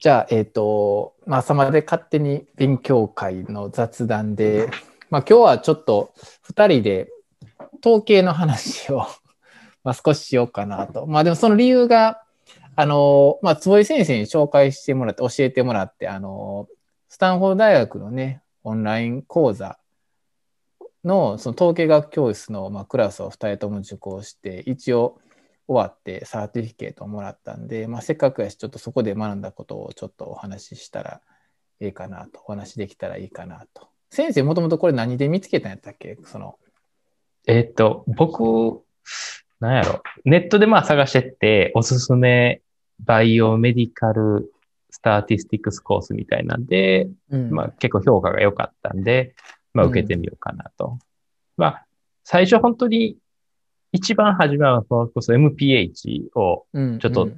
じゃあ、えっ、と、まあ、朝まで勝手に勉強会の雑談で、まあ、今日はちょっと2人で統計の話を まあ少ししようかなと。まあでもその理由が、あの、まあ、坪井先生に紹介してもらって、教えてもらって、あの、スタンフォード大学のね、オンライン講座のその統計学教室の、まあ、クラスを2人とも受講して、一応、終わって certificate をもらったんで、まあ、せっかくやし、ちょっとそこで学んだことをちょっとお話ししたらいいかなと、お話できたらいいかなと。先生、もともとこれ何で見つけたんやったっけ？その。えっと、僕、なんやろ。ネットでまあ探してって、おすすめ biomedical statistics course みたいなんで、うん、まあ結構評価が良かったんで、まあ受けてみようかなと。うん、まあ、最初本当に一番初めは、それこそ MPH をちょっと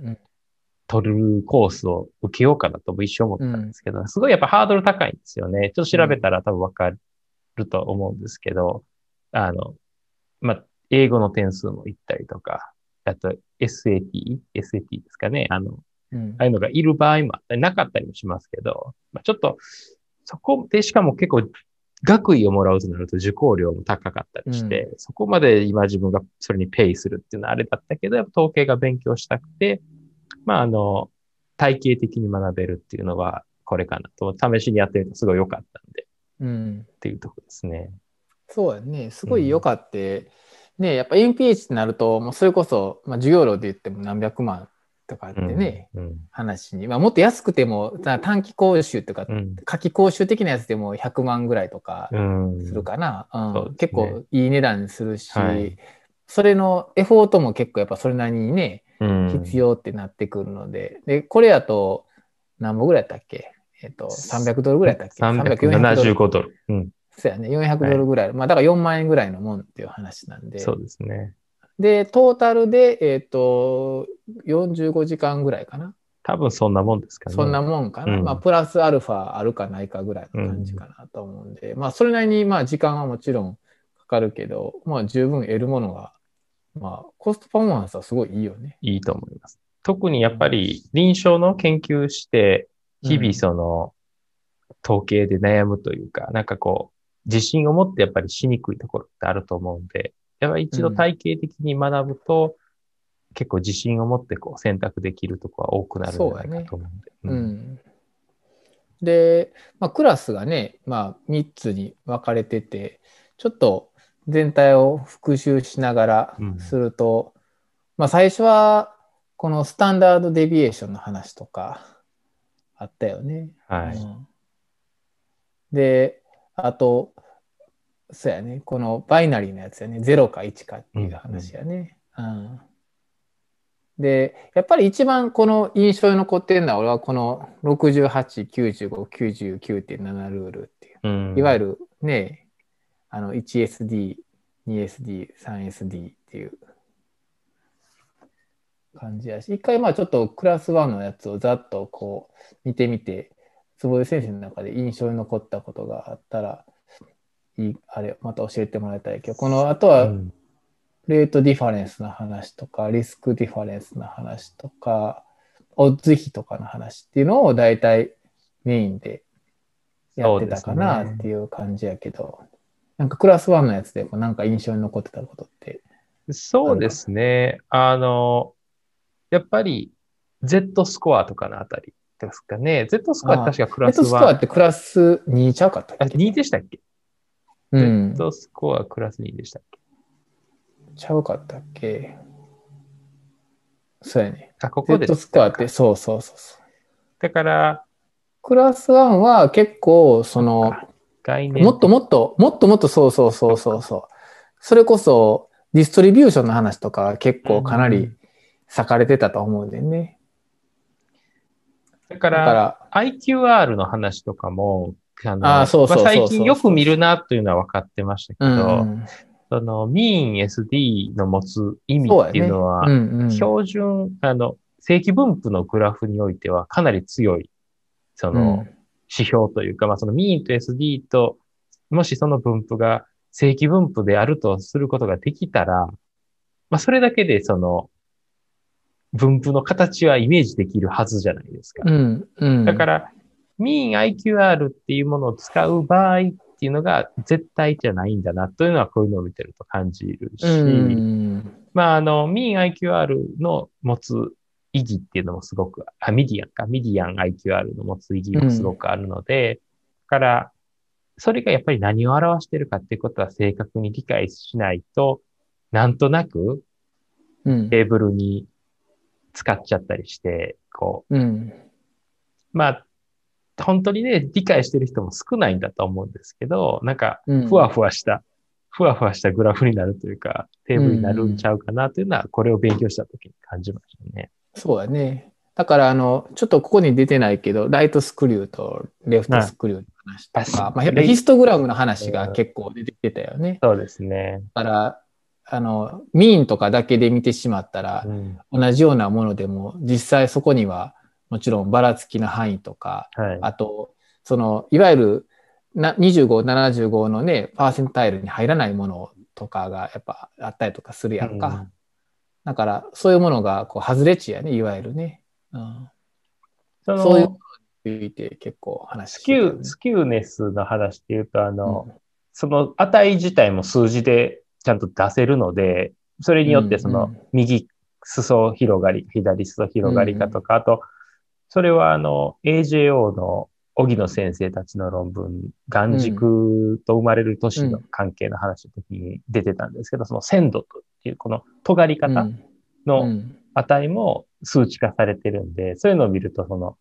取るコースを受けようかなと一生思ったんですけど、うん、すごいやっぱハードル高いんですよね。ちょっと調べたら多分わかると思うんですけど、あの、まあ、英語の点数もいったりとか、あと SAT、SAT ですかね。あの、うん、ああいうのがいる場合もあったり、なかったりもしますけど、まあ、ちょっと、そこでしかも結構学位をもらうとなると受講料も高かったりして、うん、そこまで今自分がそれにペイするっていうのはあれだったけど、やっぱ統計が勉強したくて、まああの、体系的に学べるっていうのはこれかなと、試しにやってみるとすごい良かったんで、うん、っていうとこですね。そうやね。すごい良かった。うん、ねやっぱ NPH ってなると、もうそれこそ、まあ、授業料で言っても何百万とかってね、うんうん、話に、まあ、もっと安くても短期講習とか、うん、夏季講習的なやつでも100万ぐらいとかするかな、うん。ね、結構いい値段するし、はい、それのエフォートも結構やっぱそれなりにね、必要ってなってくるので。でこれやと何本ぐらいやったっけ？えっ、ー、と300ドルぐらいやったっけ？375ドル。うん。そうやね、400ドルぐらい、はい、まあだから4万円ぐらいのもんっていう話なんで。そうですね。で、トータルで、えっ、ー、と、45時間ぐらいかな。多分そんなもんですかね。そんなもんかな。うん、まあ、プラスアルファあるかないかぐらいの感じかなと思うんで、うん、まあ、それなりに、まあ、時間はもちろんかかるけど、まあ、十分得るものが、まあ、コストパフォーマンスはすごいいいよね。いいと思います。特にやっぱり臨床の研究して、日々その、統計で悩むというか、なんかこう、自信を持ってやっぱりしにくいところってあると思うんで、やっぱり一度体系的に学ぶと、うん、結構自信を持ってこう選択できるところは多くなるんじゃないかと思うんで。うね、うん、で、まあ、クラスがね、まあ、3つに分かれてて、ちょっと全体を復習しながらすると、うん、まあ、最初はこのスタンダードデビエーションの話とかあったよね。はい。うん、で、あと、そうやね。このバイナリーのやつやね。0か1かっていう話やね。うん、うん、で、やっぱり一番この印象に残ってるのは、俺はこの68、95、99.7ルールっていう、うん、いわゆるね、あの 1SD、2SD、3SD っていう感じやし、一回まあちょっとクラス1のやつをざっとこう見てみて、坪井先生の中で印象に残ったことがあったら、いいあれ、また教えてもらいたいけど、この後は、レートディファレンスの話とか、リスクディファレンスの話とか、オッズ比とかの話っていうのを大体メインでやってたかなっていう感じやけど、ね、なんかクラス1のやつでもなんか印象に残ってたことって？そうですね。あの、やっぱり Z スコアとかのあたりですかね。Z スコアって確かクラス1。Z スコアってクラス2ちゃうかったっけ？あ、2でしたっけ？うん。Z スコアクラス2でしたっけ？ちゃうかったっけ？そうやね。あ、ここで。Z スコアって、そうそうそうそう。だから、クラス1は結構、その、概念もっともっと、もっともっとそうそうそうそうそう。それこそ、ディストリビューションの話とか結構かなり裂かれてたと思うんだよね。だから、から IQR の話とかも、あの、あそうそう最近よく見るなというのは分かってましたけど、うん、その、ミーン SD の持つ意味っていうのは、標準、あの、正規分布のグラフにおいてはかなり強い、その、指標というか、まあ、そのミーンと SD と、もしその分布が正規分布であるとすることができたら、まあ、それだけで、その、分布の形はイメージできるはずじゃないですか。うん。うん。だから、mean IQR っていうものを使う場合っていうのが絶対じゃないんだなというのはこういうのを見てると感じるし、うん。まあ、あの、mean IQR の持つ意義っていうのもすごく、あ、ミディアンか、ミディアン IQR の持つ意義もすごくあるので、だから、それがやっぱり何を表してるかっていうことは正確に理解しないと、なんとなくうん。テーブルに使っちゃったりして、こうん。う、まあ、本当にね、理解してる人も少ないんだと思うんですけど、なんか、うんふわふわした、ふわふわしたグラフになるというか、テーブルになるんちゃうかなというのは、これを勉強したときに感じましたね。そうだね。だから、あの、ちょっとここに出てないけど、ライトスクリューとレフトスクリューの話とか、はいまあ、やっぱヒストグラムの話が結構出てきてたよね。そうですね。だから、あの、ミーンとかだけで見てしまったらう、ん同じようなものでも、実際そこには、もちろんばらつきの範囲とか、はい。あと、その、いわゆるな25、75のね、パーセンタイルに入らないものとかがやっぱあったりとかするやんか。うんだから、そういうものがこう外れ値やね、いわゆるね。うん、そのそういうことについて結構話スしてねキュー、スキューネスの話っていうと、あの、うんその値自体も数字でちゃんと出せるので、それによってそのうんうん右裾広がり、左裾広がりかとか、あと、それはあの AJO の荻野先生たちの論文、眼軸と生まれる都市の関係の話の時に出てたんですけど、その鮮度とっていうこの尖り方うのん。値も数値化されてるんで、そういうのを見ると、その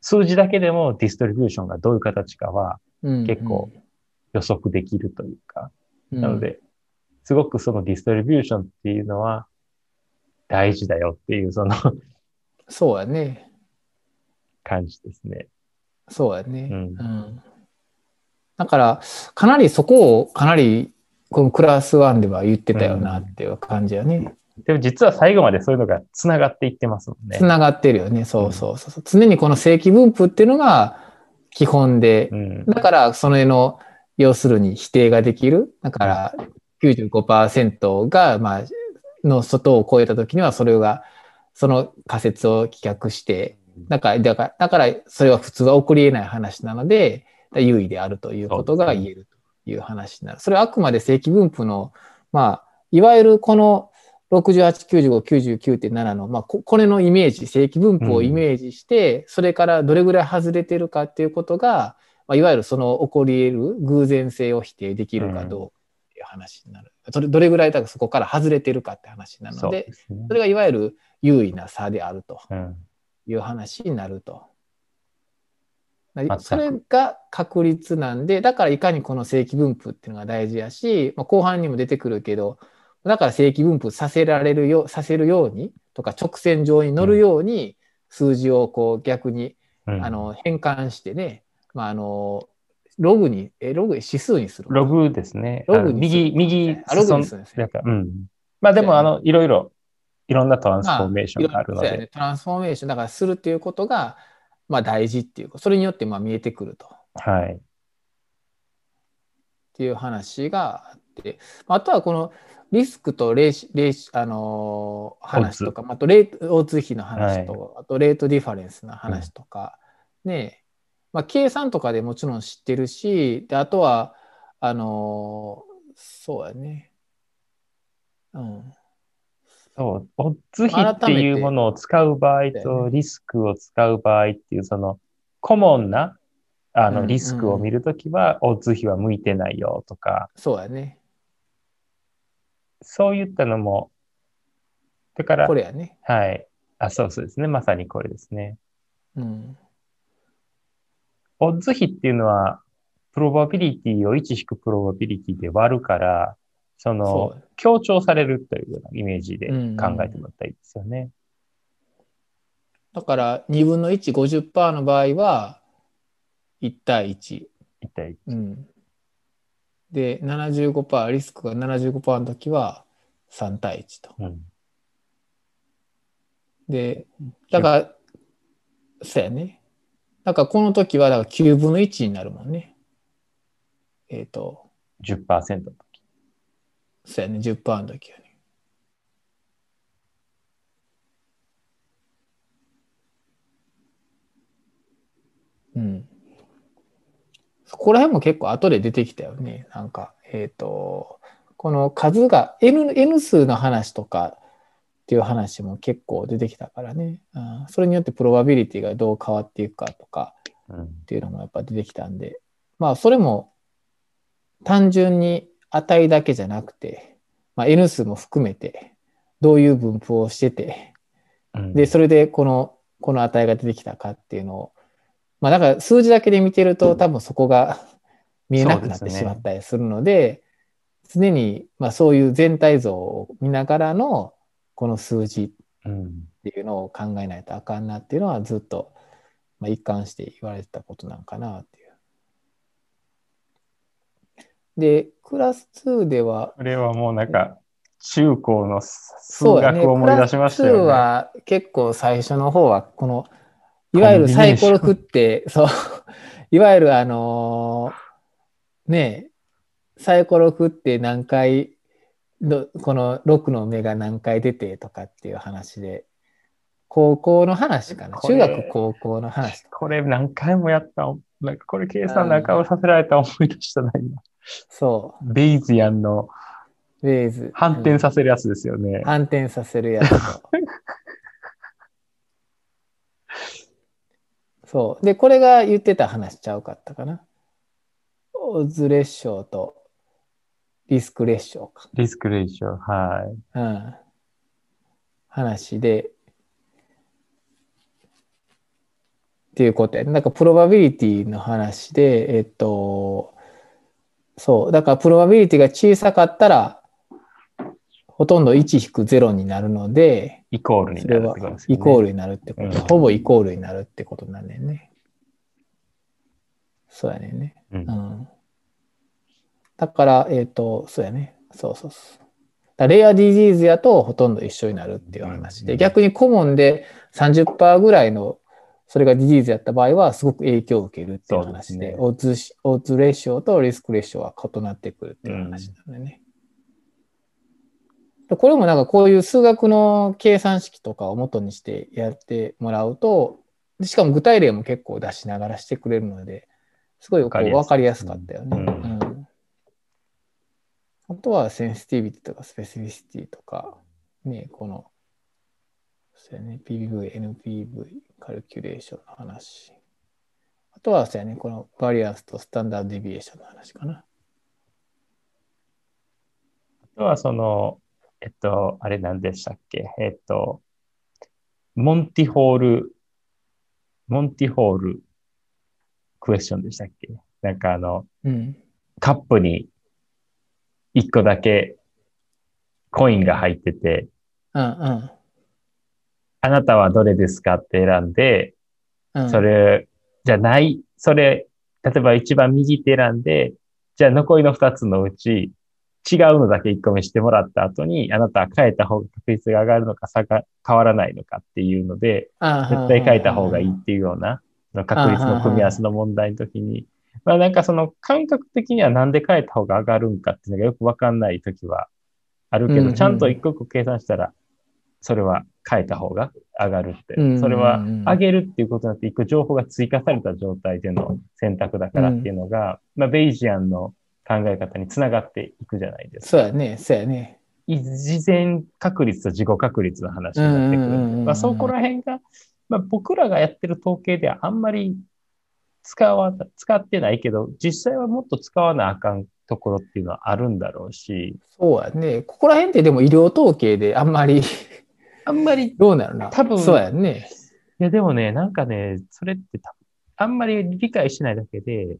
数字だけでもディストリビューションがどういう形かはうん。結構予測できるというか、うん。なので、すごくそのディストリビューションっていうのは大事だよっていうそのそうやね。感じですね。そうやね。うんうんだから、かなりそこを、かなり、このクラス1では言ってたよなっていう感じやね。でも実は最後までそういうのが繋がっていってますもんねつ。ながってるよね。そうそうそう。常にこの正規分布っていうのが基本でう、ん。だからそれの、要するに否定ができる。だから95%が、まあ、の外を超えたときには、それが、その仮説を棄却して、だから、だから、だからそれは普通は起こり得ない話なので、優位であるということが言えるという話になる。それはあくまで正規分布の、まあ、いわゆるこの68、95、99.7の、まあ、ここれのイメージ、正規分布をイメージして、それからどれぐらい外れてるかっていうことが、まあ、いわゆるその起こり得る偶然性を否定できるかどうかっていう話になる。それどれぐらいだからそこから外れてるかって話なそうので、ですねそ。れがいわゆる優位な差であるとうん。いう話になると。それが確率なんで、だからいかにこの正規分布っていうのが大事やし、まあ、後半にも出てくるけど、だから正規分布させられるよう、させるようにとか直線上に乗るように数字をこう逆に、うんあの変換してね、まあ、あのログに、えログ指数にする。ログですね。ログに右、右、あログにするんですねうん。まあでも、あの、いろいろ、いろんな transformation があるのまあねで。ト transformation だからするっていうことが、まあ、大事っていうかそれによってまあ見えてくると。はい。っていう話があって、あとはこのリスクとレーシ、レーシあのー話とか、あとレート、オッズ比の話と、あと rate difference の話とか、ね、まあ、計算とかでもちろん知ってるし、で、あとは、あのーそうやね。うん。そう、オッズ比っていうものを使う場合とリスクを使う場合っていう、その、コモンな、あの、うんリスクを見るときは、オッズ比は向いてないよとか、そうやね。そういったのも、だからこ、れやね。はい。あ、そうそうですね。まさにこれですね。うん。オッズ比っていうのは、プロバビリティを1引くプロバビリティで割るから、そのそう、強調されるというようなイメージでうん考えてもらったらいいですよね。だから、2分の1、50%の場合は、1対1。一体。うん。で、75%、リスクが75%の時は3対1と。うん。で、だから、そうやね。だからこの時は、だから9分の1になるもんね。えっ、と、10%の時。そうやね、10%の時はね。うん。そこら辺も結構後で出てきたよね。なんか、えっ、ー、と、この数が N, N 数の話とかっていう話も結構出てきたからね、うん、それによってプロバビリティがどう変わっていくかとかっていうのもやっぱ出てきたんで、まあそれも単純に値だけじゃなくて、まあ、N 数も含めてどういう分布をしてて、で、それでこの、この値が出てきたかっていうのを、まあだから数字だけで見てると多分そこが見えなくなってしまったりするので、常にまあそういう全体像を見ながらのこの数字っていうのを考えないとあかんなっていうのはずっとまあ一貫して言われてたことなんかなっていう。で、クラス2では。これはもうなんか、中高の数学を思い出しましたよね。ねクラス2は結構最初の方は、この、いわゆるサイコロ振って、そう、いわゆるあのー、ねサイコロ振って何回、この6の目が何回出てとかっていう話で、高校の話かな。中学高校の話。これ何回もやった。なんかこれ計算中をさせられた思い出したな、今。そう。ベイズヤンのベイズ。反転させるやつですよね。うん、反転させるやつ そう。で、これが言ってた話ちゃうかったかな。オズレッショーとリスクレッショーか。リスクレッショー、はい。うん。話で、っていうことや、ね。なんかプロバビリティの話で、えっと、そう。だからプロバビリティが小さかったら、ほとんど1引く0になるので、イコールになるってことですね。イコールになるってこと、うん、ほぼイコールになるってことなんだよね。そうやねんね。うん。うん、だから、えっ、ー、と、そうやね。そうそうそう。だレアディジーズやとほとんど一緒になるっていう話で、うん、逆にコモンで30%ぐらいのそれがディジーズやった場合はすごく影響を受けるっていう話で、でね、オーツ、オーツレーションとリスクレーションは異なってくるっていう話なんでね。うん、これもなんかこういう数学の計算式とかを元にしてやってもらうと、しかも具体例も結構出しながらしてくれるので、すごいこう分かりやすかったよね。うん、あとはセンシティビティとかスペシフィシティとか、ね、このそうやね、PVV、NPV、カルキュレーションの話。あとは、そうやね、このバリアンスとスタンダードデビエーションの話かな。あとは、その、えっと、あれ何でしたっけ？えっと、モンティホール、モンティホールクエスチョンでしたっけ？なんかあの、うん、カップに一個だけコインが入ってて、うんうん。あなたはどれですかって選んで、うん、それじゃない、それ、例えば一番右って選んで、じゃあ残りの二つのうち、違うのだけ一個目してもらった後に、あなたは変えた方が確率が上がるのか差が変わらないのかっていうので、絶対変えた方がいいっていうような、確率の組み合わせの問題の時に、まあなんかその感覚的にはなんで変えた方が上がるんかっていうのがよくわかんない時はあるけど、ちゃんと一個一個計算したら、それは変えた方が上がるって。それは上げるっていうことになって一個情報が追加された状態での選択だからっていうのが、まあ、ベイジアンの考え方につながっていくじゃないですか。そうやね、そうやね。事前確率と自己確率の話になってくるまあ、そこら辺が、まあ、僕らがやってる統計ではあんまり使わ、使ってないけど、実際はもっと使わなあかんところっていうのはあるんだろうし。そうやね。ここら辺ってでも医療統計であんまりあんまり、どうなるな。多分、そうやね。いや、でもね、なんかね、それってあんまり理解しないだけで、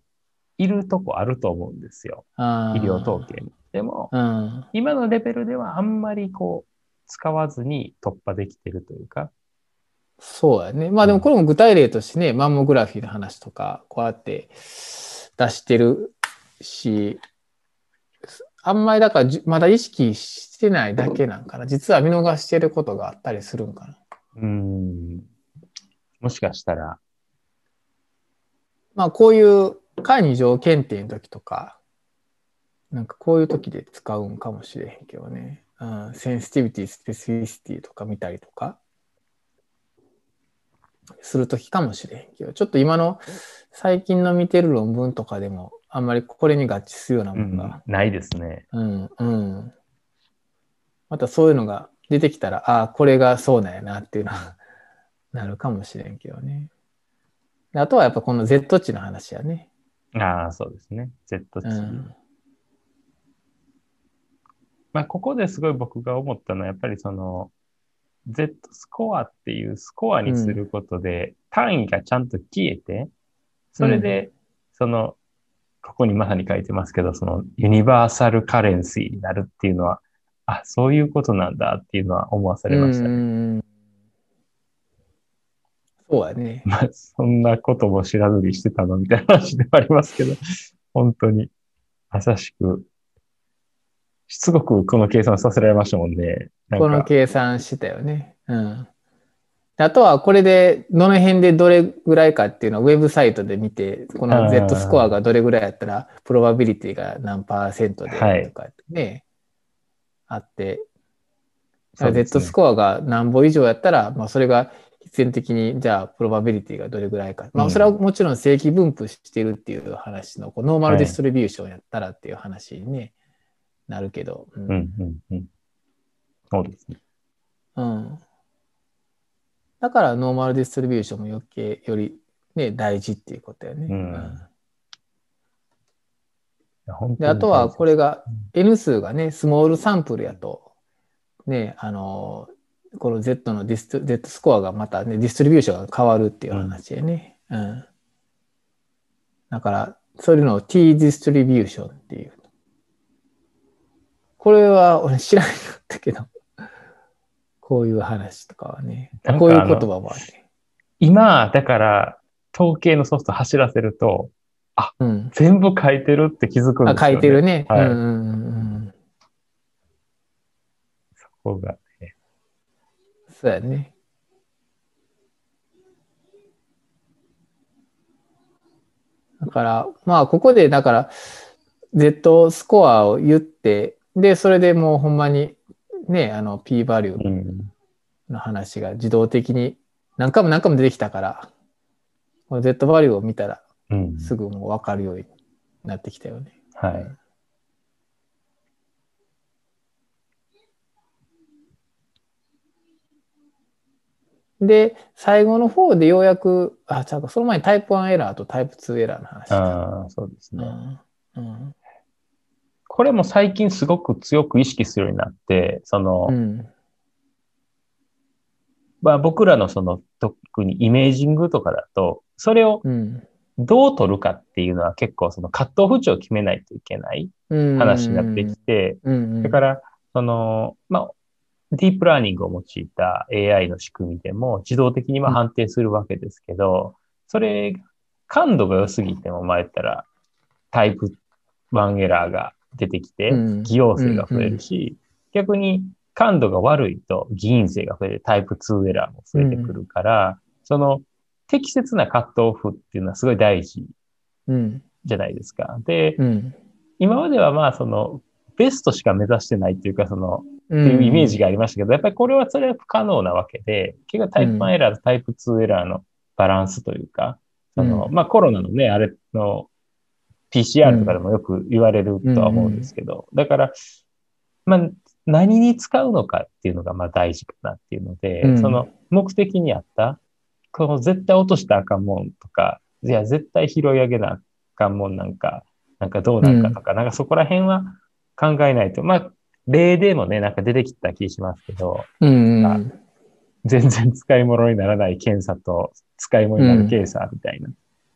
いるとこあると思うんですよ。医療統計に。でも、うん、今のレベルではあんまりこう、使わずに突破できてるというか。そうやね。まあでもこれも具体例としてね、マンモグラフィーの話とか、こうやって出してるし、あんまりだからまだ意識してないだけなんかな。実は見逃してることがあったりするんかな。うん。もしかしたら。まあこういうカイ二乗検定の時とか、なんかこういう時で使うんかもしれへんけどね。うん、 sensitivity、specificity とか見たりとか。するときかもしれへんけど、ちょっと今の最近の見てる論文とかでも、あんまりこれに合致するようなものが、うんないですね。うん、うん。またそういうのが出てきたら、ああ、これがそうなんやなっていうのは なるかもしれんけどね。であとはやっぱこの Z 値の話やね。ああ、そうですね。Z 値。うん。まあ、ここですごい僕が思ったのは、やっぱりその、Z スコアっていうスコアにすることで、単位がちゃんと消えて、それで、その、ここにまさに書いてますけど、その、ユニバーサルカレンシーになるっていうのは、あ、そういうことなんだっていうのは思わされましたね。うんそうやね。まあ、そんなことも知らずにしてたのみたいな話ではありますけど、本当に、まさしく、しつこくこの計算させられましたもんね。なんこのか、計算したよね。うん。あとはこれでどの辺でどれぐらいかっていうのをウェブサイトで見て、この Z スコアがどれぐらいやったら、プロバビリティが何パーセントではいとかね、あって、そうです Z ねスコアが何ぼ以上やったら、まあそれが必然的に、じゃあ probability がどれぐらいか。まうん。あそれはもちろん正規分布してるっていう話の、こう normal はい。 distribution やったらっていう話に、ねなるけど。うんうん、うん、うん。そうですね。うん。だから normal distribution も余計よりね、大事っていうことやね。うんで、あとはこれがう N 数がね、スモールサンプルやと、ね、あの、この Z のディスト Z スコアがまたね、ディストリビューションが変わるっていう話やね。うん。だから、そういうのを T ディストリビューションっていう。これは俺知らなかったけど、こういう話とかはねこういう言葉もあるね。今、だから、統計のソフト走らせると、うん。全部書いてるって気づくんであ、すよ、ね。書いてるね。はいうんうん。そこが、ね。そうやね。だから、まあ、ここで、だから、Z スコアを言って、で、それでもうほんまに、ね、あの、P バリューうん。の話が自動的に何回も何回も出てきたから、この Z バリューを見たらうん。すぐもう分かるようになってきたよね。はい。で、最後の方でようやく、あ、ちゃうか、その前にタイプ1エラーとタイプ2エラーの話だ。ああ、そうですね。うんうんこれも最近すごく強く意識するようになって、その、うん。まあ僕らのその特にイメージングとかだと、それをうん。どう取るかっていうのは結構そのカットオフ値を決めないといけないうん話になってきて、うんうんだから、その、まあ、ディープラーニングを用いた AI の仕組みでも自動的にま判定するわけですけど、それ、感度が良すぎても、まあ言ったらタイプ1エラーが出てきてうん、偽陽性が増えるし、逆に感度が悪いと偽陰性が増えるタイプ2エラーも増えてくるから、その適切なカットオフっていうのはすごい大事うん。じゃないですか。で、うん。今まではまあそのベストしか目指してないっていうか、その、っっていうイメージがありましたけど、やっぱりこれはそれは不可能なわけで、結局タイプ1エラーとタイプ2エラーのバランスというか、その、うん。まあコロナのね、あれの PCR とかでもよく言われるとは思うんですけど、だから、まあ何に使うのかっていうのがまあ大事かなっていうので、うん。その目的にあった、この絶対落としたらあかんもんとか、いや絶対拾い上げなあかんもんなんか、なんかどうなんかとか、なんかそこら辺は考えないと、まあ、例でもね、なんか出てきた気しますけど、うんあ全然使い物にならない検査と使い物になるケーサーみたいな。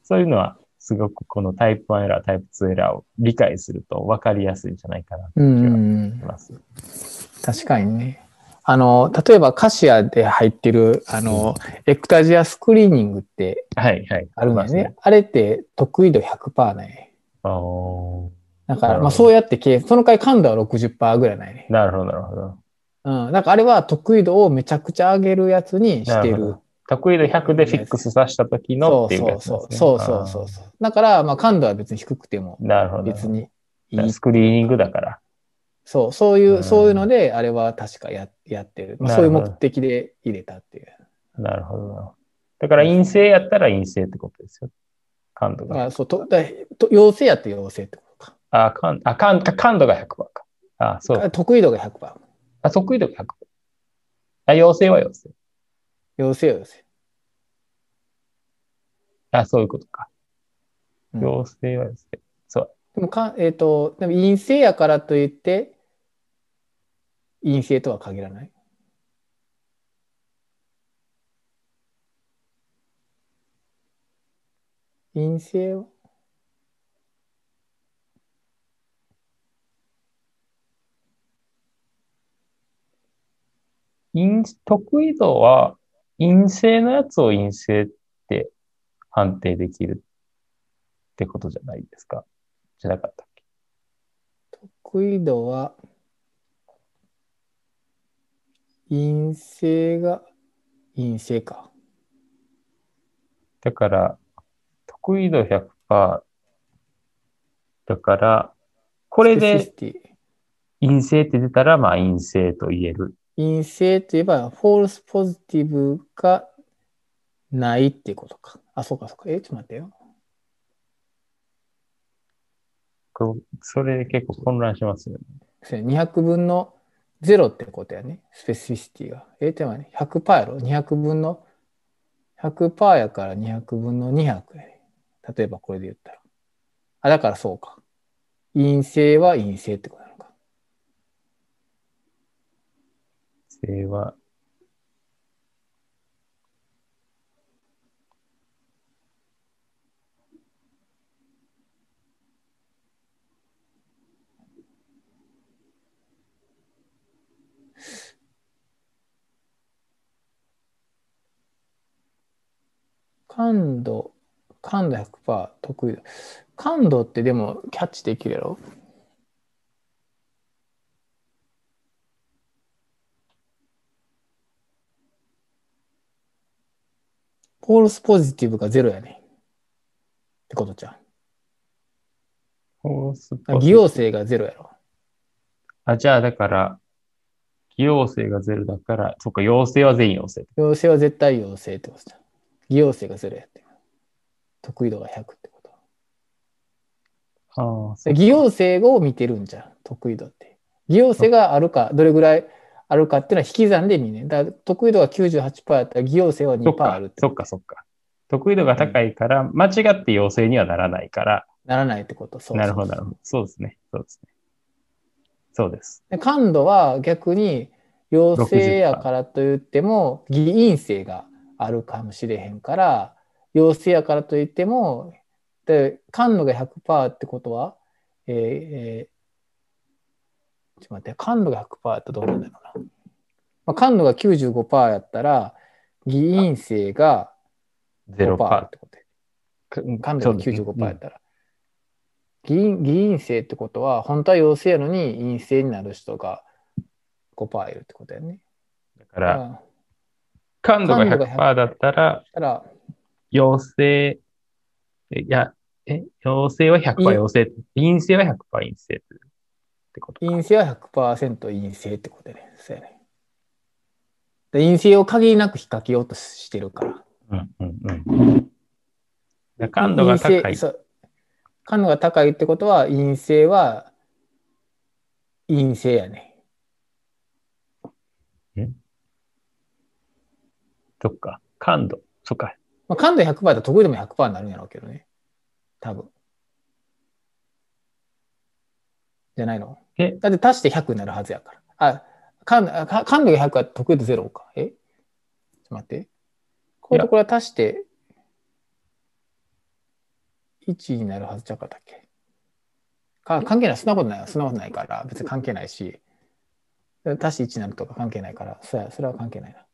そういうのは、すごくこのタイプ1エラー、タイプ2エラーを理解すると分かりやすいんじゃないかなとうん思うんいます。確かにね。あの、例えばカシアで入ってる、あの、エクタジアスクリーニングってはい、はい。あるんだよますね。。あれって得意度100%ね。あーだから、まあそうやって計、その回感度は60%ぐらいないね。なるほど、なるほど。うん。だからあれは得意度をめちゃくちゃ上げるやつにしてる。得意度100でフィックスさせた時のそうっていうそうそう。やつですね。そうそうそうそう。だから、まあ感度は別に低くてもあーなるほど。別にいいスクリーニングだから。そう、そういうう、んそういうので、あれは確かややってる。まあ、なそういう目的で入れたっていう。なるほど。だから陰性やったら陰性ってことですよ。感度が。あそうとだと陽性やって陽性ってことか。あ、感あ感感度が100%か。あ、そう。得意度が100%。あ、得意度が100%。あ、陽性は陽性。陽性は陽性。あ、そういうことか。うん陽性は陽性。そう。でもか、えっ、と、でも陰性やからといって、陰性とは限らない？陰性は？陰得意度は陰性のやつを陰性って判定できるってことじゃないですか？じゃなかったっけ？得意度は陰性が陰性か。だから、得意度100%だから、これで陰性って出たら、まあ陰性と言える。ィ陰性といえば、 false positive がないっていうことか。あ、そうかそうか。え、ちょっと待ってよ。こうそれで結構混乱しますよね。そうや200分の0ってことやね。 specificity が。え、でもね、100%やろ ?200 分の、100%やから200分の200やね。例えばこれで言ったら。あ、だからそうか。陰性は陰性ってことなのか。性は、感度、感度100%特異。感度ってでもキャッチできるやろ？ false positive がゼロやね。ってことじゃん。 false po 偽陽性がゼロやろ。あ、じゃあだから、偽陽性がゼロだから、そっか、陽性は全員陽性。陽性は絶対陽性ってことじゃん。偽陽性がゼロやって。得意度が100ってこと。ああ、偽陽性を見てるんじゃん。得意度って。偽陽性があるか、どれぐらいあるかっていうのは引き算で見ね。だ得意度が98%やったら偽陽性はそっ2%あかるって、そっか、そっか。得意度が高いから、間違って陽性にはならないから、ならないってこと。そうそうなるほど、なるほど。そうですね。そうですね。そうです。で感度は逆に陽性やからといっても偽陰性があるかもしれへんから陽性やからといってもで感度が100%ってことは、えーえーちょっと待って感度が100%やったらどうなんだろうな、まあ、感度が95%やったら偽陰性がゼロ5%パってことで。感度が95%やったら。偽陰偽陰性ってことは、本当は陽性やのに陰性になる人が5%いるってことやね。だだから、感度が感度が100%だったら、陽性、えいや、え、陽性は100%い陽性、陰性は100%陰性ってことか。陰性は100%陰性ってことやね。そうやね。で陰性を限りなく引っ掛けようとしてるから。うんうんうん。だ感度が高い。感度が高いってことは、陰性は陰性やね。そっか。感度。そっか。まあ、感度100%だ得意でも100%になるんやろうけどね。多分。じゃないの？えだって足して100になるはずやから。あ、感度が100は得意度0か。え？ちょっと待って。これとこれは足して1になるはずちゃうかったっけ？か関係ない。そんなことないよ。そんなことないから。別に関係ないし。足して1になるとか関係ないから。そやそれは関係ないな。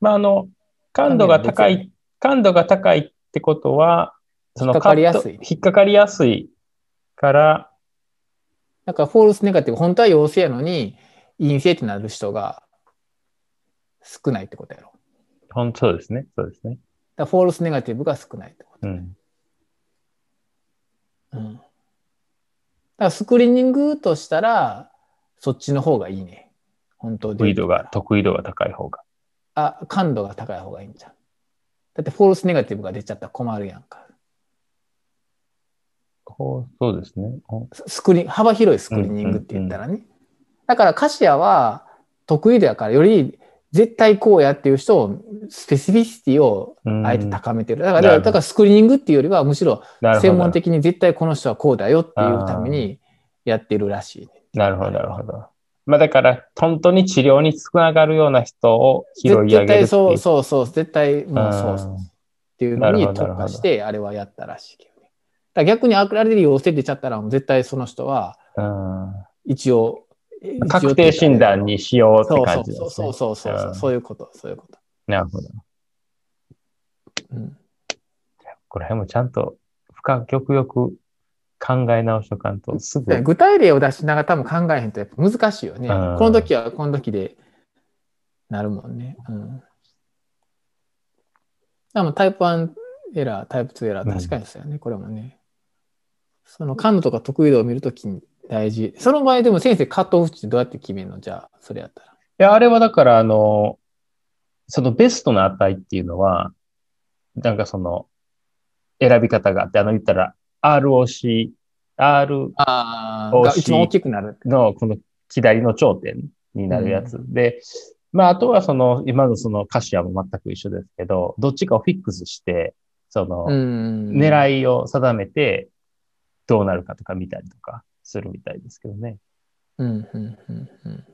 まあ、あの、感度が高いい、感度が高いってことは、その引っかかりやすい引っかかりやすいから、なんか false negative、本当は陽性やのに陰性ってなる人が少ないってことやろ。本当そうですね。そうですね。だ false negative が少ないってこうん。と。うん。だからスクリーニングとしたら、そっちの方がいいね。本当で特異度が。特異度が高い方が。あ、感度が高い方がいいんじゃん。だって false negative が出ちゃったら困るやんか。そうですね。おスクリーン、幅広いスクリーニングって言ったらね。だからカシアは得意だからより絶対こうやっていう人を、スペシフィシティをあえて高めてる。だから、だからスクリーニングっていうよりはむしろ。専門的に絶対この人はこうだよっていうためにやってるらしい、ね。なるほど、なるほど。まあだから、本当に治療につながるような人を拾い上げる絶対そうそうそう、絶対もうそうそううんっていうのに特化して、あれはやったらしいけどね。だ逆にアクラレリを捨ててちゃったら、もう絶対その人はうん一応、確定診断にしようってそう感じです、ね。そうそうそうそう、んそういうこと、そういうこと。なるほど。うん、これもちゃんと深くよく考え直しとかんと、すぐ。具体例を出しながら多分考えへんとやっぱ難しいよね。うんこの時はこの時でなるもんね。うん。でもタイプ1エラー、タイプ2エラー、確かにですよね、これもね。その感度とか得意度を見るときに大事。その場合でも先生カットオフってどうやって決めるの？じゃあ、それやったら。いや、あれはだから、あの、そのベストな値っていうのは、なんかその、選び方があって、あの言ったら、ROC、R ああが一番大きくなる。のこの左の頂点になるやつ。で、まあ、あとはその、今のその歌詞はも全く一緒ですけど、どっちかをフィックスして、その、うん。狙いを定めて、どうなるかとか見たりとかするみたいですけどね。うん、うん、うん、うん。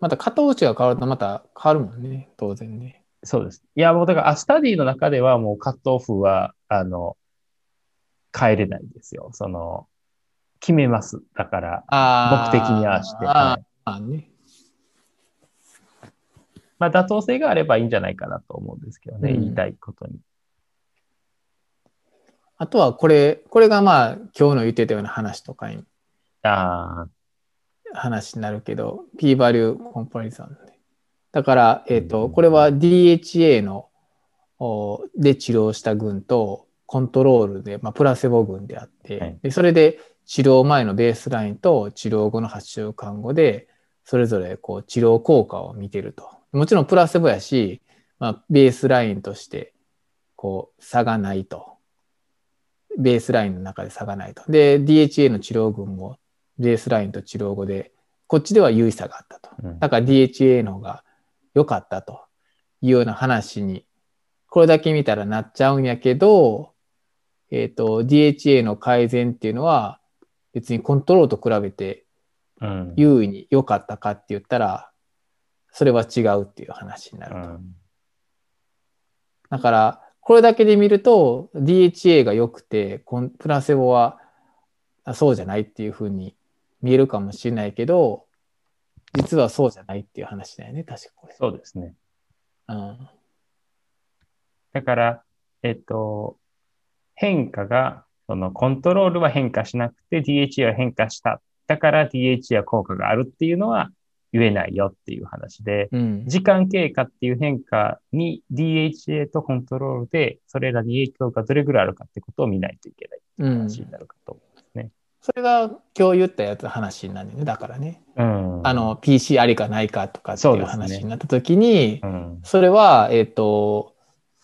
また、片落ちが変わるとまた変わるもんね、当然ね。そうです。いや、もうだから、アスタディの中ではもうカットオフは、あの、変えれないですよ。その、決めます。だから、あ目的に合わせて。あはいね。まあ、妥当性があればいいんじゃないかなと思うんですけどね。うん言いたいことに。あとはこれ、これがまあ今日の言ってたような話とかにああ、話になるけど、p バリューコンパリゾンで。だから、えっ、と、うんこれは DHA のおで治療した群とコントロールで、まあ、プラセボ群であって、はいでそれで治療前のベースラインと治療後の8週間後で、それぞれこう治療効果を見てると。もちろんプラセボやし、まあ、ベースラインとしてこう差がないと。ベースラインの中で差がないと。で、DHA の治療群もベースラインと治療後で、こっちでは優位差があったと。うんだから DHA の方が良かったというような話に、これだけ見たらなっちゃうんやけど、えっ、と、DHA の改善っていうのは、別にコントロールと比べてうん。優位に良かったかって言ったら、それは違うっていう話になると。うんだから、これだけで見ると、DHA が良くて、コンプラセボはあそうじゃないっていうふうに見えるかもしれないけど、実はそうじゃないっていう話だよね、確かこれ。そうですね。うん。だから、えっと、変化が、そのコントロールは変化しなくて DHA は変化した。だから DHA は効果があるっていうのは言えないよっていう話で、うん。時間経過っていう変化に DHA とコントロールで、それらに影響がどれぐらいあるかってことを見ないといけないっていう話になるかと思いますね。それが今日言ったやつ話になるよね。だからね。うん。あ、の、PC ありかないかとかっていう話になった時に、うん。それは、えっ、と、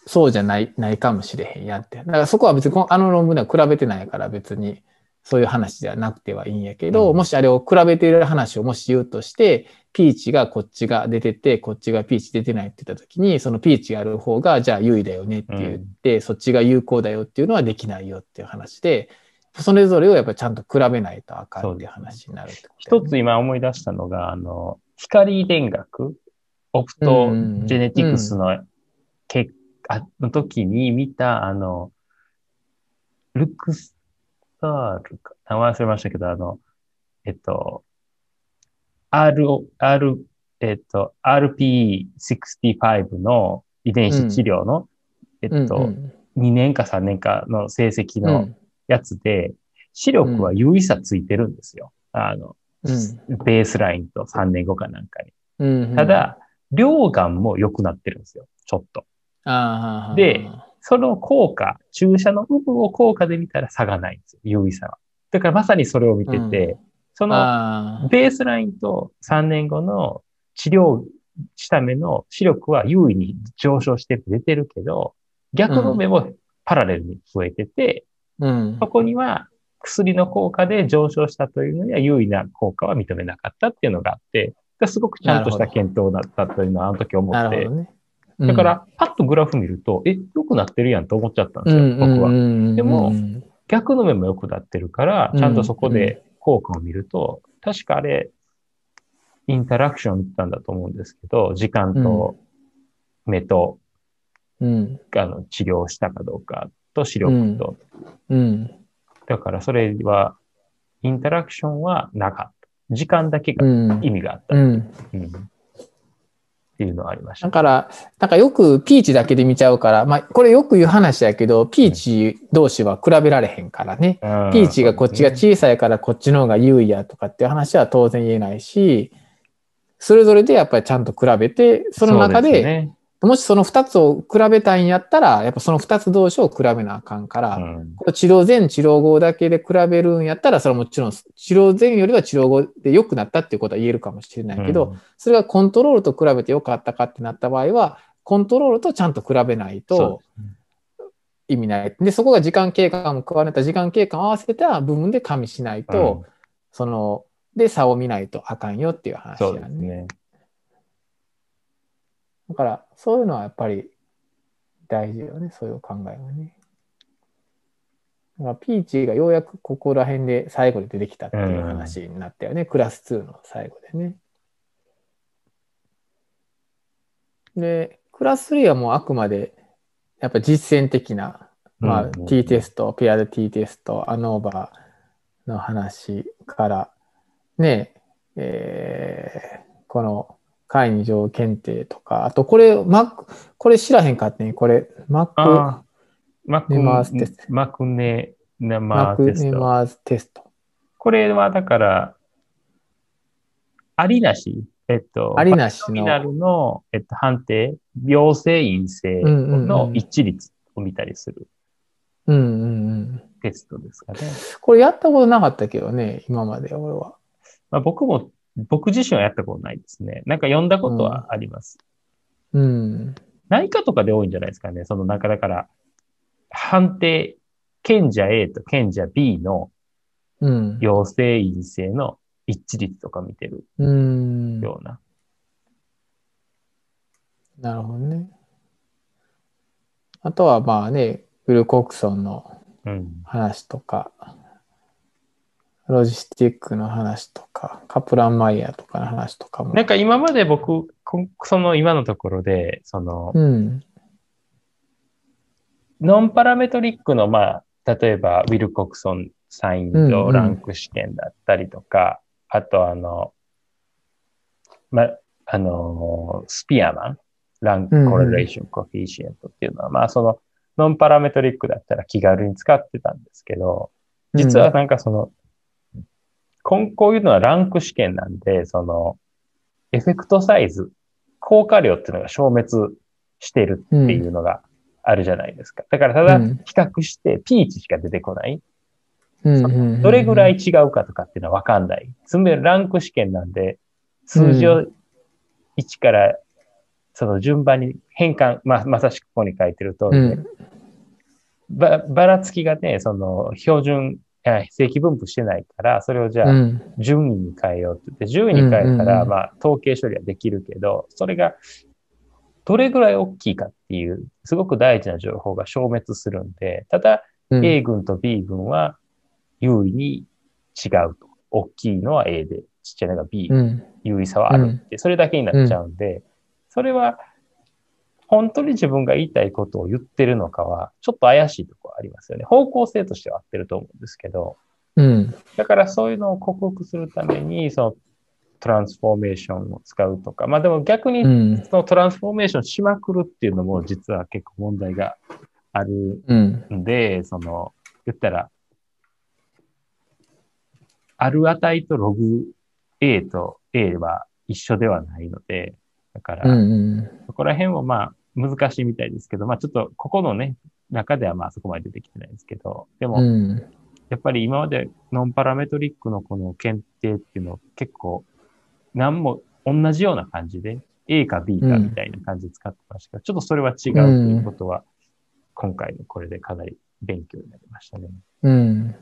そうじゃない、ないかもしれへんやって。だからそこは別にあの論文では比べてないから別にそういう話ではなくてはいいんやけど、うん。もしあれを比べている話をもし言うとして、ピーチがこっちが出てて、こっちがピーチ出てないって言った時に、そのピーチがある方が、じゃあ優位だよねって言って、そっちが有効だよっていうのはできないよっていう話で、それぞれをやっぱりちゃんと比べないとあかんっていう話になるってことだよね。一つ今思い出したのが、あの、光遺伝学、オプトジェネティクスの結果の時に見た、あの、ルクスタールか、名前忘れましたけど、あの、えっと、R、R、えっと、RP65 の遺伝子治療の、えっと、うん2年か3年かの成績のうんやつで、視力は優位差ついてるんですよ。あの、うんベースラインと3年後かなんかに。うんただ、両眼も良くなってるんですよ。ちょっと。でその効果、注射の有無を効果で見たら差がないんですよ。優位差は。だからまさにそれを見てて、うんそのベースラインと3年後の治療下目の視力は優位に上昇して出てるけど、逆の目もパラレルに増えてて、うん。そこには薬の効果で上昇したというのには優位な効果は認めなかったっていうのがあって、すごくちゃんとした検討だったというのはあの時思って、ねうん、だから、パッとグラフ見ると、え、良くなってるやんと思っちゃったんですよ、僕は。でも、逆の目も良くなってるから、ちゃんとそこで効果を見ると、確かあれ、インタラクションってたんだと思うんですけど、時間と目と、うん、あの治療したかどうかと視力と。うん、だからそれは、インタラクションはなかった。時間だけが意味があった。うんっていうのはありました。だから、なんかよくピーチだけで見ちゃうから、まあ、これよく言う話やけど、ピーチ同士は比べられへんからね。うん、ピーチがこっちが小さいからこっちの方が優位やとかっていう話は当然言えないし、それぞれでやっぱりちゃんと比べて、その中で、もしその2つを比べたいんやったら、やっぱその2つ同士を比べなあかんから、うん、治療前、治療後だけで比べるんやったら、それはもちろん治療前よりは治療後で良くなったっていうことは言えるかもしれないけど、うん、それがコントロールと比べて良かったかってなった場合は、コントロールとちゃんと比べないと意味ない。で、そこが時間経過も加われた時間経過を合わせた部分で加味しないと、うん、その、で差を見ないとあかんよっていう話やね。だから、そういうのはやっぱり大事よね、そういう考えはね。だからピーチがようやくここら辺で最後で出てきたっていう話になったよね、うん、クラス2の最後でね。で、クラス3はもうあくまでやっぱ実践的な、まあ、T テスト、ペアで T テスト、アノーバーの話から、ね、えー、この会議場検定とか、あとこれ、マック、これ知らへんかってん、これ、マック、マクネマーズテスト。マクネマーズテスト。これはだから、ありなし、えっと、ありなしの。ミナルの、えっと、判定、陽性陰性の一致率を見たりする。うんうんうん。テストですかね。これやったことなかったけどね、今まで俺は。まあ、僕も僕自身はやったことないですね。なんか読んだことはあります。うん。何かとかで多いんじゃないですかね。そのなんかだから、判定、賢者 A と賢者 B の陽性陰性の一致率とか見てるような。なるほどね。あとはまあね、ウルコクソンの話とか、ロジスティックの話とか、カプランマイヤーとかの話とかも。なんか今まで僕、その今のところで、その、うん、ノンパラメトリックの、まあ、例えば、ウィルコクソンサインとランク試験だったりとか、うんうん、あとあの、ま、あの、スピアマン、ランクコレレーションコフィーシエントっていうのは、うんうん、まあ、その、ノンパラメトリックだったら気軽に使ってたんですけど、実はなんかその、こういうのはランク試験なんで、その、エフェクトサイズ、効果量っていうのが消滅してるっていうのがあるじゃないですか。だからただ、比較してピーチしか出てこない。どれぐらい違うかとかっていうのはわかんない。つまりランク試験なんで、数字を1からその順番に変換、まあ、まさしくここに書いてる通りで、ば、ばらつきがね、その標準正規分布してないから、それをじゃあ、順位に変えようって。言って、順位に変えたら、まあ、統計処理はできるけど、それが、どれぐらい大きいかっていう、すごく大事な情報が消滅するんで、ただ、A 群と B 群は優位に違うと。大きいのは A で、ちっちゃいのが B。優位さはあるって、それだけになっちゃうんで、それは、本当に自分が言いたいことを言ってるのかは、ちょっと怪しいところありますよね。方向性としては合ってると思うんですけど。うん。だからそういうのを克服するために、そのトランスフォーメーションを使うとか、まあでも逆にそのトランスフォーメーションしまくるっていうのも実は結構問題があるんで、うん、その、言ったら、ある値とログ A と A は一緒ではないので、だから、そこら辺もまあ難しいみたいですけど、まあちょっとここのね、中ではまあそこまで出てきてないですけど、でも、やっぱり今までノンパラメトリックのこの検定っていうのを結構、何も同じような感じで、A か B かみたいな感じで使ってましたけど、ちょっとそれは違うということは、今回のこれでかなり勉強になりましたね。うん。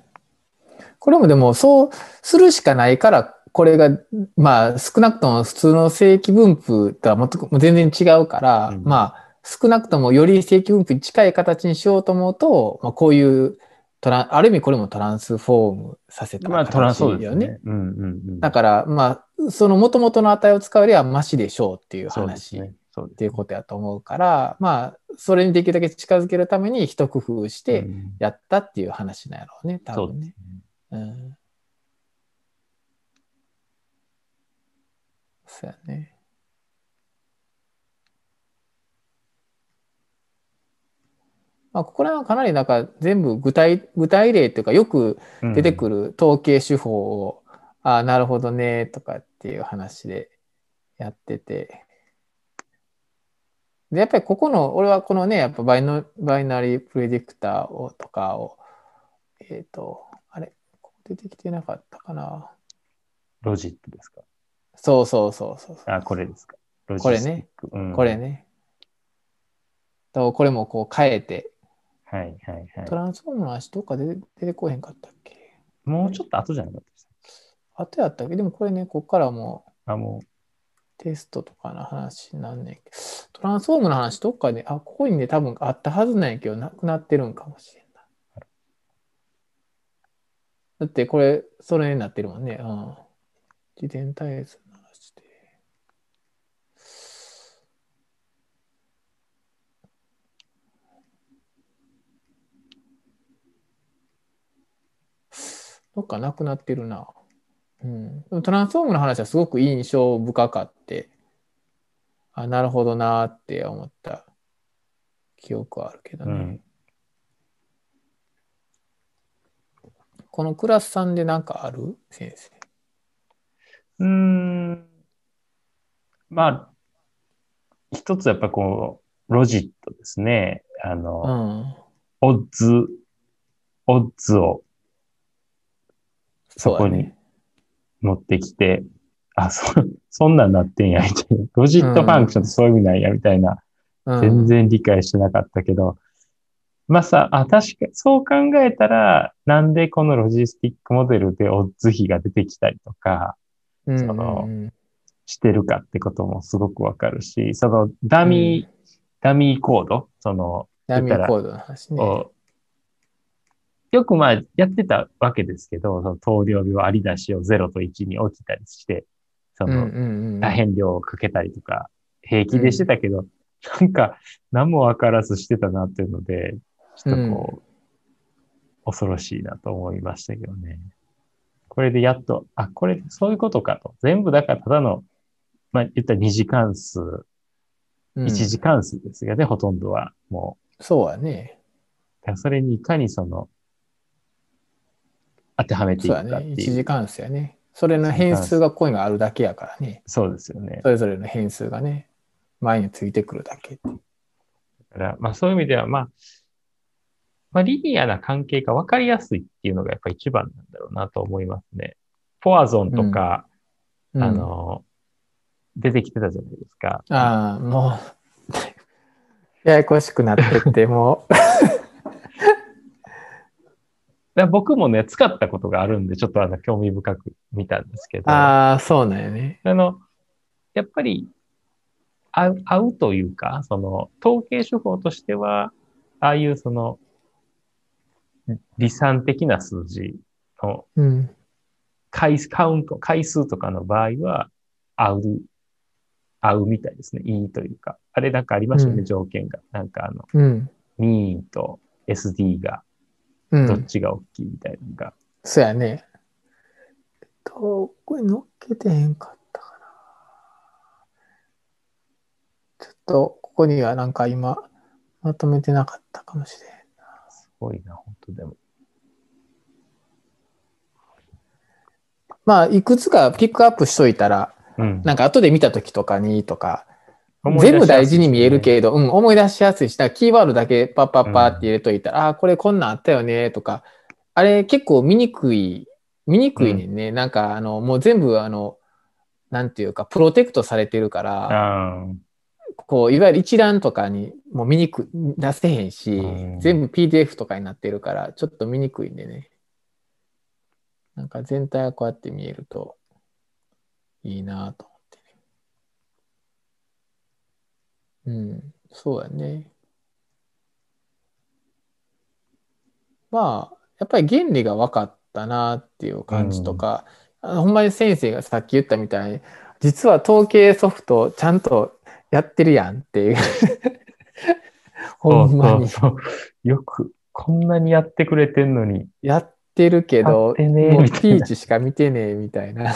これもでもそうするしかないから、これが、まあ少なくとも普通の正規分布とはも全然違うから、うんまあ少なくともより正規分布に近い形にしようと思うと、まあ、こういうトラン、ある意味これもトランスフォームさせたまあ、トラン。ですね。うんうんうん。だから、まあ、その元々の値を使うよりはマシでしょうっていう話っていうことやと思うから、まあ、それにできるだけ近づけるために一工夫してうんやったっていう話なんやろうね、多分そう。ね。うん。そうやね。まあ、ここら辺はかなりなんか全部具体、具体例というかよく出てくる統計手法を、ああ、なるほどね、とかっていう話でやってて。で、やっぱりここの、俺はこのね、やっぱバイノバイナリープレディクターをとかを、えっ、と、あれ、ここ出てきてなかったかな。ロジックですか？そうそうそうそうそう。あ、これですか。これね。うんこれ。ね。とこれもこう変えて、はいはいはいト。ランスフォームの足どっかで出てこへんかったっけ？もうちょっと後じゃなかったですあとやったっけ？でもこれね、こっからもうか。あ、もテストとかの話になんねんけど、トランスフォームの話どっかで、あ、ここにね、多分あったはずなんやけど、なくなってるんかもしれんな。だってこれ、それになってるもんね。うん。自転体数の話で。どっかなくなってるな。うん、トランスフォームの話はすごく印象深かって、あ、なるほどなーって思った記憶はあるけどう、ね。うん。このクラスさんでなんかある？先生。うーん。まあ、一つやっぱこう、ロジットですね。あうの、ん。オッズ、オッズをそこに持ってきて、あ、そ、そんなんなってんや、みたいな。 logit function ってそういう意味なんや、みたいな。うん、全然理解してなかったけど、まあさ、あ、確かに、そう考えたら、なんでこの logistic model でオッズ比が出てきたりとかうん、そのうんうんしてるかってこともすごくわかるし、そのダミー、 dummy code、その、 dummy code の話ね。をよくまあやってたわけですけど、その投量病割り出しを0と1に置きたりして、その大変量をかけたりとか、平気でしてたけど、なんか何もわからずしてたなっていうので、ちょっとこう、恐ろしいなと思いましたけどね。これでやっと、あ、これそういうことかと。全部だからただの、まあ言ったら二次関数、うん一次関数ですよね、ほとんどは。もそうやね。う、だからそれにいかにその、当てはめていそうやね。くかっていう。一次関数やね。それの変数がここにあるだけやからね。そうですよね。それぞれの変数がね、前についてくるだけ。だから、まあそういう意味では、まあ、まあリニアな関係が分かりやすいっていうのがやっぱ一番なんだろうなと思いますね。ポアゾンとか、うんあ、の、出てきてたじゃないですか。ああ、もう、ややこしくなってって、もう、だから僕もね、使ったことがあるんで、ちょっとあの、興味深く見たんですけど、あああ、そうなんやね。の、やっぱり、合う、合うというか、その、統計手法としては、ああいうその、離散的な数字のうん。回数、カウント、回数とかの場合は、合う、合うみたいですね。いいというか。あれなんかありましたよね、うん条件が。なんかあの、うん。ミーンと SD がうん。どっちが大きいみたいなのが。そうやね。えっと、これ乗っけてへんかったかな。ちょっと、ここにはなんか今、まとめてなかったかもしれん。すごいな、本当でも。まあ、いくつかピックアップしといたら、うん。なんか後で見たときとかにとか、全部大事に見えるけど、うん、思い出しやすいし、キーワードだけパッパッパーって入れといたら、ああー、これこんなんあったよね、とか、あれ結構見にくい、見にくいねんね。なんか、あの、もう全部、あの、なんていうか、プロテクトされてるから、あこう、いわゆる一覧とかにもう見にく出せへんしうん、全部 PDF とかになってるから、ちょっと見にくいんでね。なんか全体がこうやって見えるといいなと思ってね。うん、そうやね。まあ、やっぱり原理が分かったなっていう感じとか、あのほんまに先生がさっき言ったみたいに、実は統計ソフトちゃんとやってるやんっていう。ほんまに。そうそうよく、こんなにやってくれてんのに。やってるけやどピーチしか見てねえみたいな。っ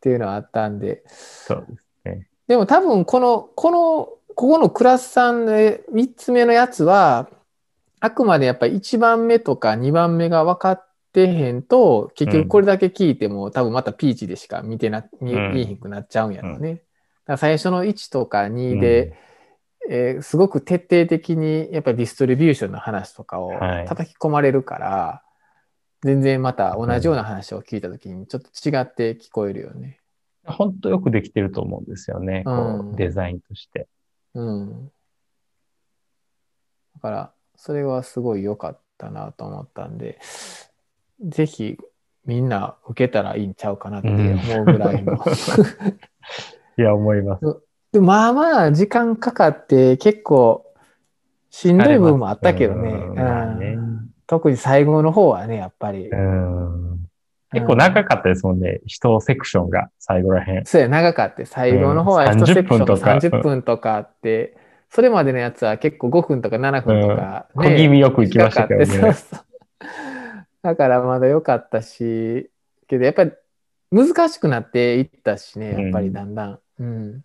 ていうのはあったんで。そうです。でも多分この、この、ここのクラス3で3つ目のやつは、あくまでやっぱり1番目とか2番目が分かってへんと、結局これだけ聞いても、多分またピーチでしか見てな、見えへんくなっちゃうんやろうね。だから最初の1とか2で、えーすごく徹底的にやっぱりディストリビューションの話とかをはい。叩き込まれるから、全然また同じような話を聞いた時にちょっと違って聞こえるよね。本当よくできてると思うんですよね。こうんうデザインとして。うん。だから、それはすごい良かったなと思ったんで、ぜひみんな受けたらいいんちゃうかなって思うぐらいの。いや、思います。でまあまあ時間かかって結構しんどい部分もあったけどね。ねうん特に最後の方はね、やっぱり。うん結構長かったですもんね。一セクションが最後らへん。そうや、長かって、最後の方はうん1セクション30分とか30分とかあって、それまでのやつは結構5分とか7分とか、小気味よく行きましたけどね。だからまだ良かったし、けどやっぱり難しくなっていったしね、やっぱりだんだん。うん。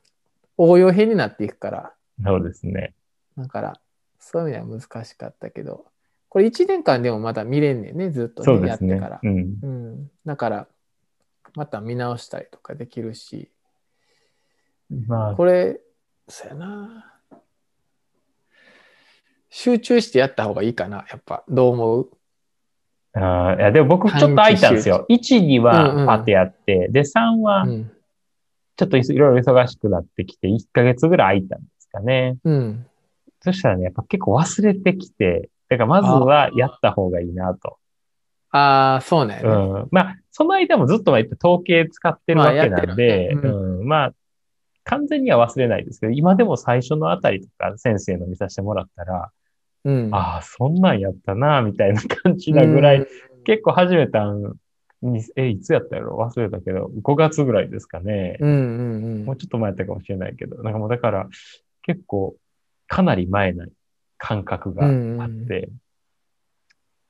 応用編になっていくから。そうですね。だから、そういう意味では難しかったけど、これ1年間でもまだ見れんねんね、ずっと、ね、ねやってから。。うん。うん。だから、また見直したりとかできるし、まあ、これ、そうやな。集中してやった方がいいかな、やっぱ。どう思う？あーいやでも僕ちょっと空いたんですよ。1、2うんうんはパってやって、で、3はうん。ちょっといいろいろ忙しくなってきて、1ヶ月ぐらい空いたんですかね。うん。そしたらね、やっぱ結構忘れてきて、だからまずはやった方がいいなと。ああ、そうね。うん。まあ、その間もずっとまあ言って統計使ってるわけなんで、まあうん。まあ、完全には忘れないですけど、今でも最初のあたりとか先生の見させてもらったら、うん。ああ、そんなんやったな、みたいな感じなぐらい、うん結構始めたんに、え、いつやったやろ忘れたけど、5月ぐらいですかね。うんうんうん。もうちょっと前やったかもしれないけど、なんかもうだから、結構、かなり前な感覚があって、うんうん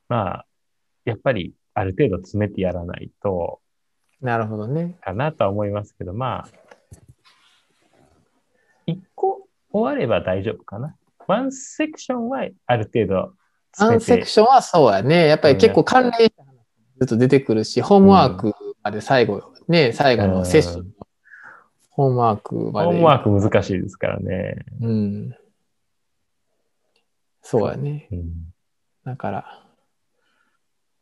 まあ、やっぱり、ある程度詰めてやらないと、なるほどね。かなとは思いますけど、まあ、一個終われば大丈夫かな。ワンセクションはある程度ア詰めてンセク、ションはそうやね。やっぱり結構関連した話ずっと出てくるし、ホームワークまで最後、ね、最後のセッションのホームワークまで。ホームワーク難しいですからね。うん。そうやね。うんだから、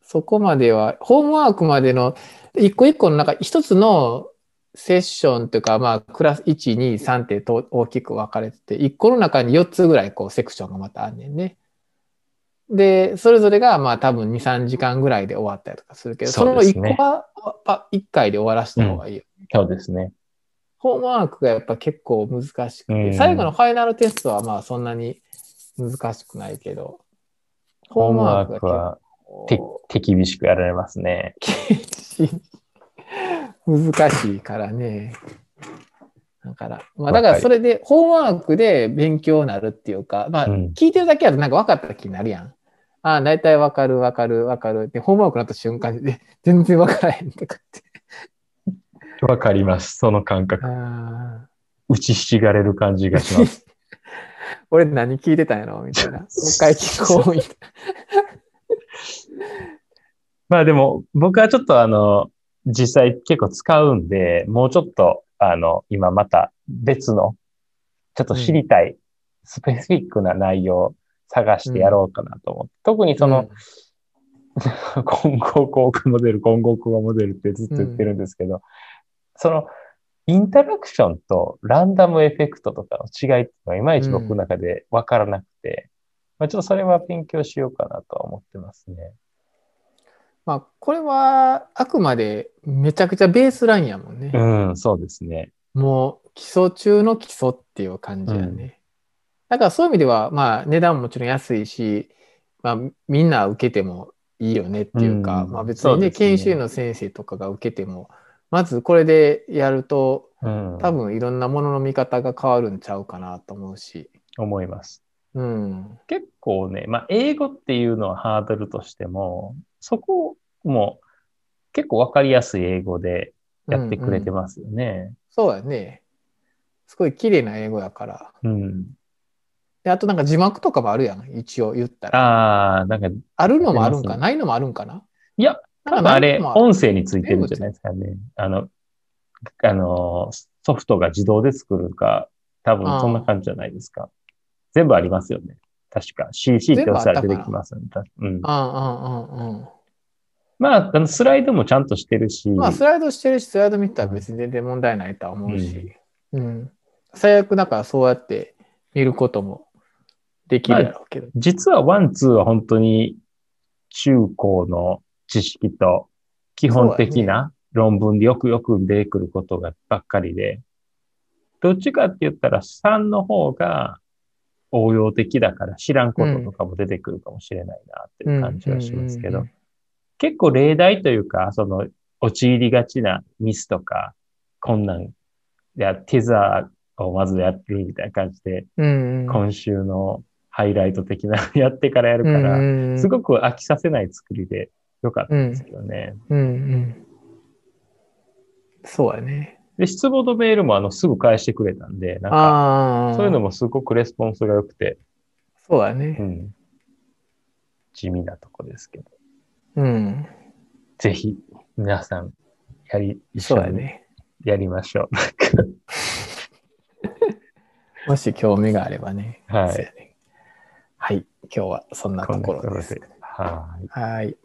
そこまでは、ホームワークまでの一個一個の中、一つのセッションというか、まあ、クラス1、2、3ってと大きく分かれてて、一個の中に4つぐらいこうセクションがまたあんねんね。で、それぞれがまあ多分2、3時間ぐらいで終わったりとかするけど、その1そうですね個はパ1回で終わらした方がいいよ。そうですね。ホームワークがやっぱ結構難しくて、うん最後のファイナルテストはまあそんなに難しくないけど、ホームワークは手手厳しくやられますね。難しいからね。だから、まあだからそれで、ホームワークで勉強になるっていうか、まあうん聞いてるだけだとなんか分かった気になるやん。ああ、大体分かる分かる分かる。で、ホームワークになった瞬間に、で 全然分からへんとかって。わかります。その感覚。あ打ちひしがれる感じがします。ー俺何聞いてたんやろ？みたいな。もう一回聞こうみたい まあでも、僕はちょっとあの、実際結構使うんで、もうちょっと、あの、今また別の、ちょっと知りたい、スペシフィックな内容を探してやろうかなと思って。特にそな。の、混合効果モデル、混合効果モデルってずっと言ってるんですけど、その、インタラクションとランダムエフェクトとかの違いっていうのは、いまいち僕の中で分からなくて、まあ、ちょっとそれは勉強しようかなとは思ってますね。まあ、これはあくまでめちゃくちゃベースラインやもんね。うん、そうですね。もう基礎中の基礎っていう感じやね。うん、だからそういう意味では、まあ値段ももちろん安いし、まあみんな受けてもいいよねっていうか、うん、まあ別にね、ね研修の先生とかが受けても、まずこれでやると、うん、多分いろんなものの見方が変わるんちゃうかなと思うし。思います。うん、結構ね、まあ英語っていうのはハードルとしても、そこも結構わかりやすい英語でやってくれてますよね。うんうん、そうやね。すごい綺麗な英語やから。うん。で、あとなんか字幕とかもあるやん、一応言ったら。ああ、なんか。あるのもあるんか、ないのもあるんかな？いや、多分あれ、音声についてるんじゃないですかね。あの、あの、ソフトが自動で作るか、多分そんな感じじゃないですか。全部ありますよね。確か CC って押されて出てきますよね。うん。ああ、ああ、ああ。まあ、あのスライドもちゃんとしてるし。まあ、スライドしてるし、スライド見たら別に全然問題ないとは思うし。うん。うん、最悪だからそうやって見ることもできるやろうけど。まあ、実は one、two は本当に中高の知識と基本的な論文でよくよく出てくることがばっかりで、どっちかって言ったら3の方が応用的だから知らんこととかも出てくるかもしれないなっていう感じはしますけど、結構例題というか、その陥りがちなミスとか困難やティザーをまずやってるみたいな感じで、今週のハイライト的なやってからやるから、すごく飽きさせない作りでよかったですけどね。うん、うん、うん。そうやね。で、質問のメールもあの、すぐ返してくれたんで、なんか、そういうのもすごくレスポンスが良くて。そうやね。うん。地味なとこですけど。うん。ぜひ、皆さん、やり、一緒にやりましょう。う もし興味があればね。はい。はい。今日はそんなところです。はい。はい。